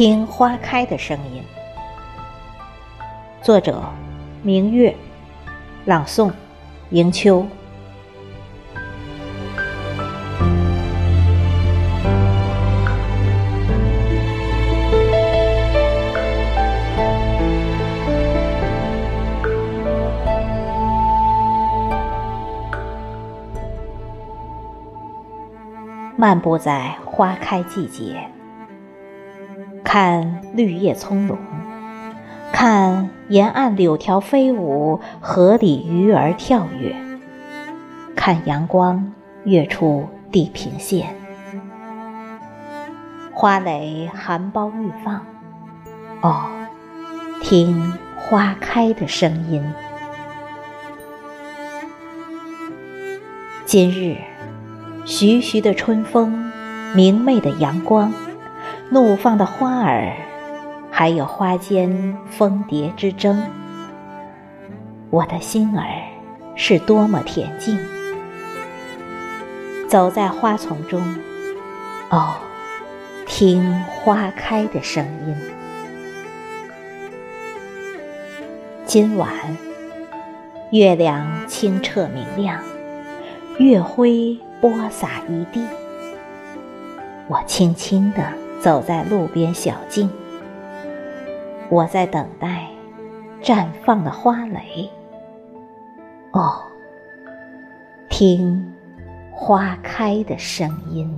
听花开的声音。作者：明月，朗诵：迎秋。漫步在花开季节，看绿叶葱茏，看沿岸柳条飞舞，河里鱼儿跳跃，看阳光跃出地平线，花蕾含苞欲放。哦，听花开的声音。今日。徐徐的春风，明媚的阳光，怒放的花儿，还有花间蜂蝶之争，我的心儿是多么恬静。走在花丛中，哦，听花开的声音。今晚，月亮清澈明亮，月辉。播撒一地，我轻轻地走在路边小径，我在等待绽放的花蕾。哦，听花开的声音。